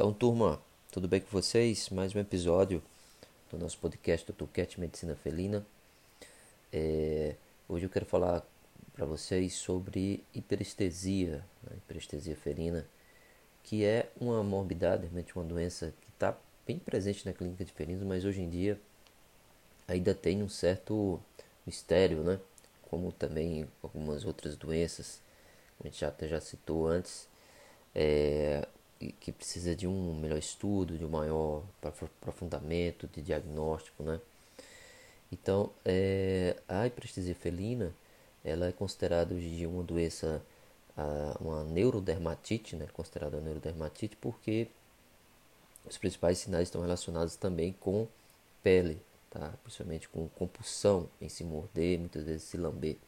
Então, turma, tudo bem com vocês? Mais um episódio do nosso podcast do Tuquete Medicina Felina. É, hoje eu quero falar para vocês sobre hiperestesia, né? hiperestesia felina, que é uma morbidade, realmente uma doença que está bem presente na clínica de felinos, mas hoje em dia ainda tem um certo mistério, né? Como também algumas outras doenças, a gente até já citou antes. É, que precisa de um melhor estudo, de um maior aprofundamento, de diagnóstico, né? Então, é, a hiperestesia felina, ela é considerada hoje em dia uma doença, uma neurodermatite, né? Considerada neurodermatite porque os principais sinais estão relacionados também com pele, tá? Principalmente com compulsão em se morder, muitas vezes se lamber.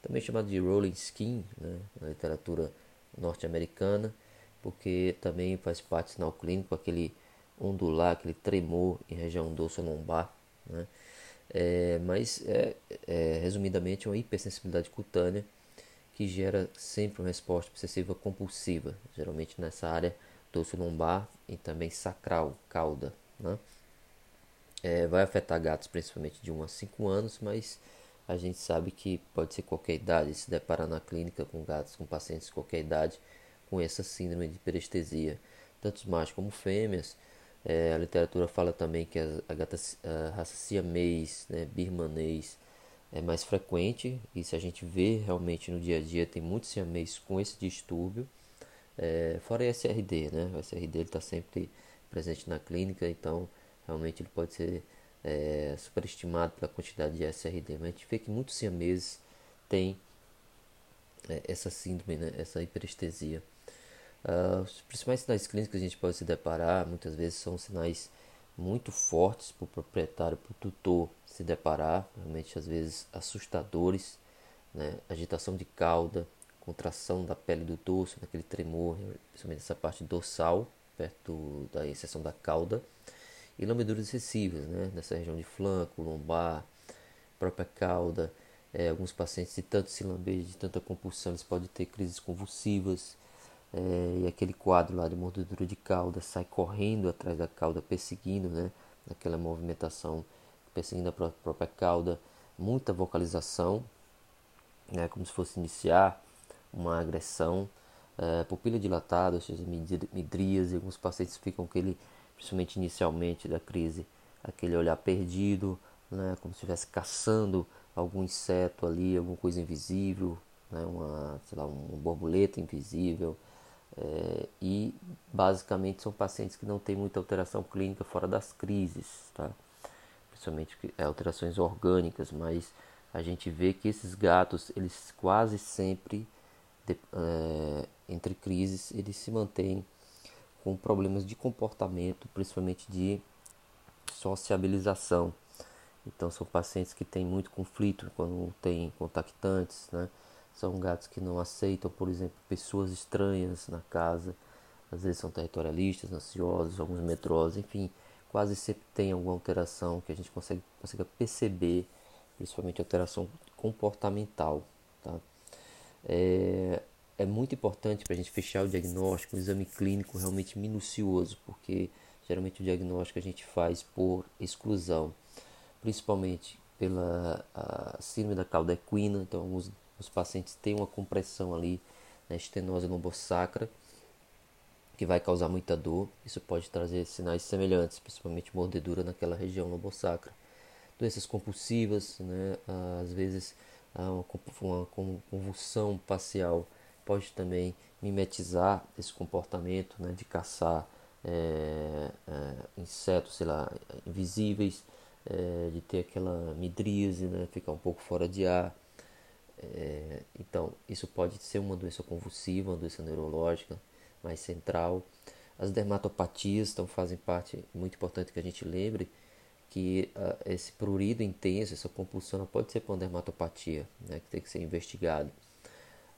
Também chamado de rolling skin, né? Na literatura norte-americana porque também faz parte do sinal clínico aquele ondular, aquele tremor em região dorso lombar, né? É, mas é, é, resumidamente uma hipersensibilidade cutânea que gera sempre uma resposta obsessiva compulsiva, geralmente nessa área dorso lombar e também sacral, cauda, né? É, vai afetar gatos principalmente de 1 a 5 anos, mas a gente sabe que pode ser qualquer idade, se deparar na clínica com gatos, com pacientes de qualquer idade, com essa síndrome de hiperestesia, tanto machos como fêmeas. É, a literatura fala também que a, a, a raça siamês, né, birmanês, é mais frequente e se a gente vê realmente no dia a dia tem muitos siamês com esse distúrbio. É, fora o SRD, né? O SRD está sempre presente na clínica, então realmente ele pode ser é, superestimado pela quantidade de SRD. Mas a gente vê que muitos siameses têm é, essa síndrome, né? essa hiperestesia. Uh, os principais sinais clínicos que a gente pode se deparar muitas vezes são sinais muito fortes para o proprietário, para o tutor se deparar, realmente às vezes assustadores, né? agitação de cauda, contração da pele do dorso, naquele tremor, principalmente essa parte dorsal, perto da exceção da cauda, e lambeduras excessivas, né? nessa região de flanco, lombar, própria cauda. É, alguns pacientes de tanto se lamber, de tanta compulsão, eles podem ter crises convulsivas, é, e aquele quadro lá de mordedura de cauda sai correndo atrás da cauda, perseguindo, né? Aquela movimentação, perseguindo a própria cauda, muita vocalização, né? Como se fosse iniciar uma agressão, é, pupila dilatada, ou seja, midríase, alguns pacientes ficam aquele, principalmente inicialmente da crise, aquele olhar perdido, né? Como se estivesse caçando algum inseto ali, alguma coisa invisível, né? Uma, sei lá, uma borboleta invisível, é, e basicamente são pacientes que não têm muita alteração clínica fora das crises, tá? principalmente é, alterações orgânicas, mas a gente vê que esses gatos, eles quase sempre, de, é, entre crises, eles se mantêm com problemas de comportamento, principalmente de sociabilização. Então são pacientes que têm muito conflito quando tem contactantes, né? São gatos que não aceitam, por exemplo, pessoas estranhas na casa. Às vezes são territorialistas, ansiosos, alguns medrosos, enfim, quase sempre tem alguma alteração que a gente consegue, consegue perceber, principalmente alteração comportamental. Tá? É, é muito importante para a gente fechar o diagnóstico, um exame clínico realmente minucioso, porque geralmente o diagnóstico a gente faz por exclusão, principalmente pela síndrome da cauda equina, então alguns os pacientes têm uma compressão ali na estenose lombosacra, que vai causar muita dor. Isso pode trazer sinais semelhantes, principalmente mordedura naquela região lombosacra. Doenças compulsivas, né? às vezes uma, convulsão facial pode também mimetizar esse comportamento né? de caçar é, é, insetos, sei lá, invisíveis, é, de ter aquela midríase, né? ficar um pouco fora de ar. É, então, isso pode ser uma doença convulsiva, uma doença neurológica mais central. As dermatopatias então, fazem parte, muito importante que a gente lembre, que uh, esse prurido intenso, essa compulsão, pode ser por uma dermatopatia, né, que tem que ser investigado.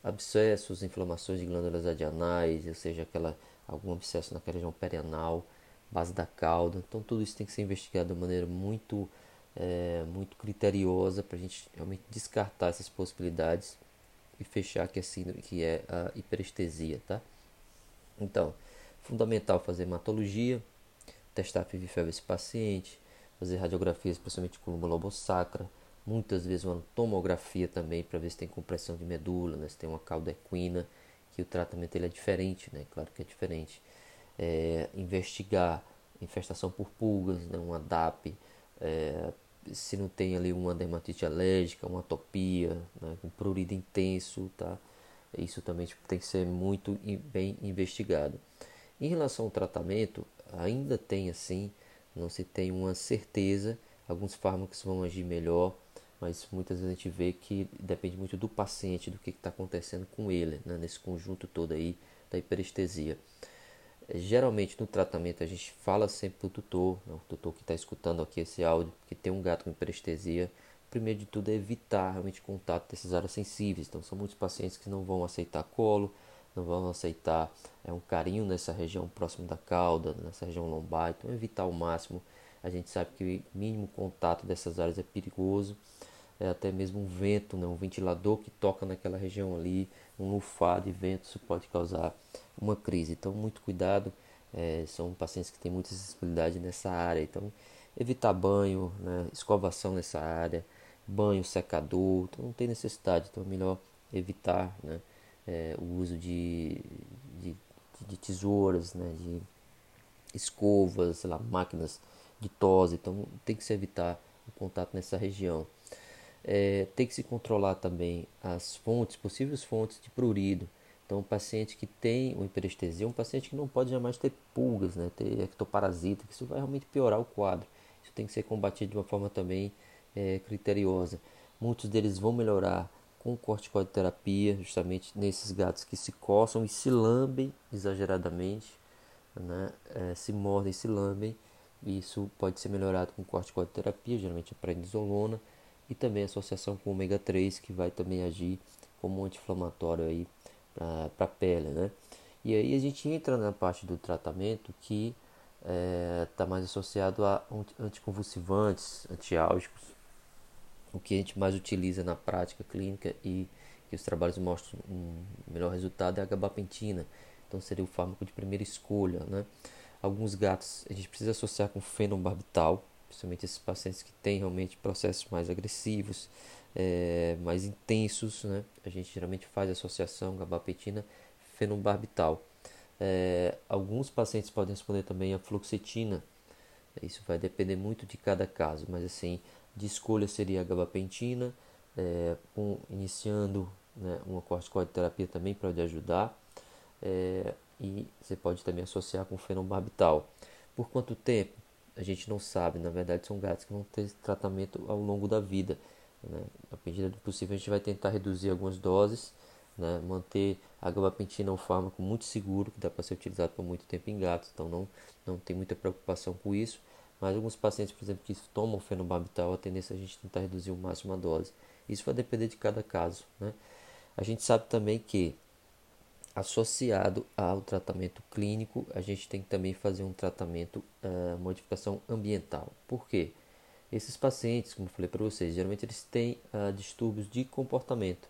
Abscessos, inflamações de glândulas adrenais, ou seja, aquela, algum abscesso naquela região perianal, base da cauda. Então, tudo isso tem que ser investigado de maneira muito é, muito criteriosa para a gente realmente descartar essas possibilidades e fechar que é, síndrome, que é a hiperestesia, tá? Então, fundamental fazer hematologia, testar FIV febre esse paciente, fazer radiografias, principalmente coluna lobosacra, muitas vezes uma tomografia também para ver se tem compressão de medula, né, se tem uma cauda equina, que o tratamento ele é diferente, né, claro que é diferente. É, investigar infestação por pulgas, né, uma DAP, é, se não tem ali uma dermatite alérgica, uma atopia, né, um prurido intenso, tá? Isso também tipo, tem que ser muito bem investigado. Em relação ao tratamento, ainda tem assim, não se tem uma certeza. Alguns fármacos vão agir melhor, mas muitas vezes a gente vê que depende muito do paciente, do que está acontecendo com ele, né, nesse conjunto todo aí da hiperestesia. Geralmente no tratamento a gente fala sempre para o tutor, né, o tutor que está escutando aqui esse áudio, que tem um gato com hiperestesia, primeiro de tudo é evitar realmente contato dessas áreas sensíveis. Então são muitos pacientes que não vão aceitar colo, não vão aceitar é, um carinho nessa região próximo da cauda, nessa região lombar. Então evitar ao máximo. A gente sabe que o mínimo contato dessas áreas é perigoso. É até mesmo um vento, né, um ventilador que toca naquela região ali, um lufar de vento, isso pode causar uma crise. Então, muito cuidado. É, são pacientes que têm muita sensibilidade nessa área. Então, evitar banho, né, escovação nessa área, banho secador. Então, não tem necessidade. Então, é melhor evitar né, é, o uso de, de, de, tesouras, né, de escovas, sei lá, máquinas de tosse. Então, tem que se evitar o contato nessa região. É, tem que se controlar também as fontes, possíveis fontes de prurido. Então, o paciente que tem uma hiperestesia um paciente que não pode jamais ter pulgas, né, ter ectoparasita, que isso vai realmente piorar o quadro. Isso tem que ser combatido de uma forma também é, criteriosa. Muitos deles vão melhorar com corticoterapia, justamente nesses gatos que se coçam e se lambem exageradamente, né, é, se mordem se lambem. Isso pode ser melhorado com corticoterapia, geralmente a prednisolona, e também associação com ômega 3, que vai também agir como anti-inflamatório aí para a pele, né? E aí a gente entra na parte do tratamento que está é, tá mais associado a anticonvulsivantes, antiálgicos, o que a gente mais utiliza na prática clínica e que os trabalhos mostram um melhor resultado é a gabapentina. Então seria o fármaco de primeira escolha, né? Alguns gatos a gente precisa associar com fenobarbital, principalmente esses pacientes que têm realmente processos mais agressivos, é, mais intensos, né? A gente geralmente faz associação gabapentina fenobarbital. É, alguns pacientes podem responder também a fluoxetina. Isso vai depender muito de cada caso, mas assim, de escolha seria a gabapentina, é, um, iniciando né, uma corticoterapia também pode ajudar. É, e você pode também associar com fenobarbital. Por quanto tempo? A gente não sabe. Na verdade, são gatos que vão ter tratamento ao longo da vida. Né? Na medida do possível, a gente vai tentar reduzir algumas doses, né? manter a gabapentina um fármaco muito seguro, que dá para ser utilizado por muito tempo em gatos, então não, não tem muita preocupação com isso. Mas alguns pacientes, por exemplo, que tomam fenobarbital, a tendência é a gente tentar reduzir o máximo a dose. Isso vai depender de cada caso. Né? A gente sabe também que, associado ao tratamento clínico, a gente tem que também fazer um tratamento, uh, modificação ambiental. Por quê? Esses pacientes, como eu falei para vocês, geralmente eles têm uh, distúrbios de comportamento.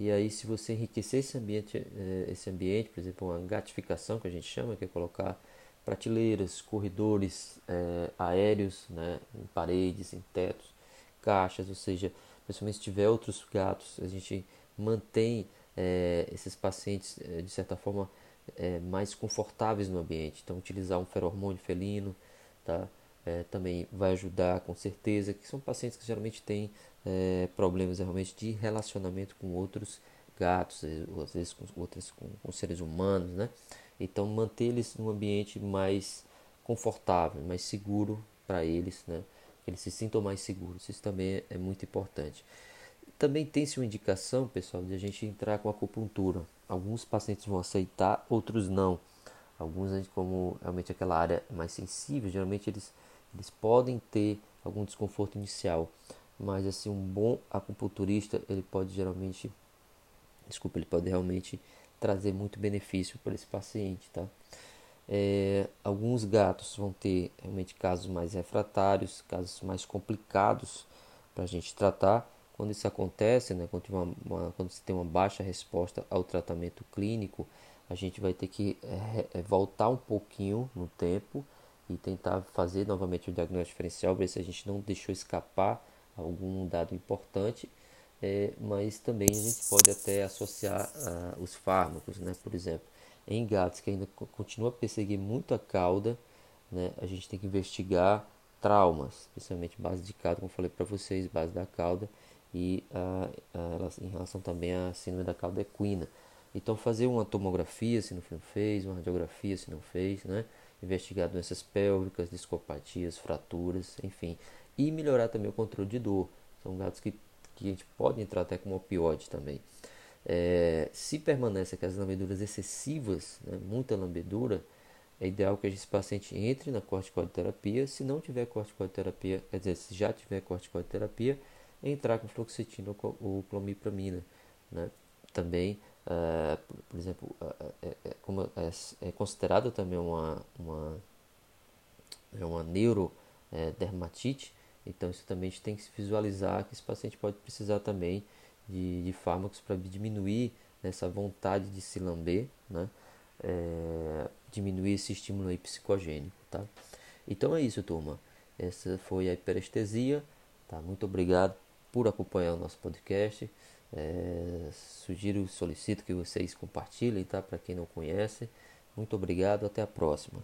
E aí, se você enriquecer esse ambiente, uh, esse ambiente, por exemplo, uma gatificação que a gente chama, que é colocar prateleiras, corredores uh, aéreos, né, em paredes, em tetos, caixas, ou seja, principalmente se tiver outros gatos, a gente mantém eh, esses pacientes de certa forma mais confortáveis no ambiente. Então, utilizar um feromônio felino, tá? é, também vai ajudar com certeza, que são pacientes que geralmente têm é, problemas realmente de relacionamento com outros gatos, às vezes com outros com, com seres humanos, né? Então manter eles num ambiente mais confortável, mais seguro para eles, né? Que eles se sintam mais seguros. Isso também é muito importante. Também tem-se uma indicação, pessoal, de a gente entrar com acupuntura. Alguns pacientes vão aceitar, outros não. Alguns, como realmente aquela área mais sensível, geralmente eles eles podem ter algum desconforto inicial, mas assim um bom acupunturista ele pode geralmente, desculpa, ele pode realmente trazer muito benefício para esse paciente, tá? É, alguns gatos vão ter realmente casos mais refratários, casos mais complicados para a gente tratar. Quando isso acontece, né, quando, uma, uma, quando você tem uma baixa resposta ao tratamento clínico, a gente vai ter que é, voltar um pouquinho no tempo e tentar fazer novamente o diagnóstico diferencial, ver se a gente não deixou escapar algum dado importante, é, mas também a gente pode até associar ah, os fármacos, né? por exemplo, em gatos que ainda continua a perseguir muito a cauda, né? a gente tem que investigar traumas, especialmente base de cauda, como falei para vocês, base da cauda e ah, ah, em relação também à síndrome da cauda. Então fazer uma tomografia se não fez, uma radiografia se não fez, né? investigar doenças pélvicas, discopatias, fraturas, enfim. E melhorar também o controle de dor. São gatos que, que a gente pode entrar até com opioide também. É, se permanece aquelas lambeduras excessivas, né, muita lambedura, é ideal que esse paciente entre na corticoterapia. Se não tiver corticoterapia, quer dizer, se já tiver corticoterapia, entrar com fluoxetina ou clomipramina. Né? Também Uh, por exemplo, uh, é, é, como é, é, considerado também uma, uma, é uma neurodermatite, então isso também a gente tem que visualizar que esse paciente pode precisar também de, de fármacos para diminuir essa vontade de se lamber, né? É, diminuir esse estímulo aí psicogênico, tá? Então é isso, turma. Essa foi a hiperestesia, tá? Muito obrigado por acompanhar o nosso podcast. É, sugiro, solicito que vocês compartilhem, tá? Para quem não conhece. Muito obrigado, até a próxima.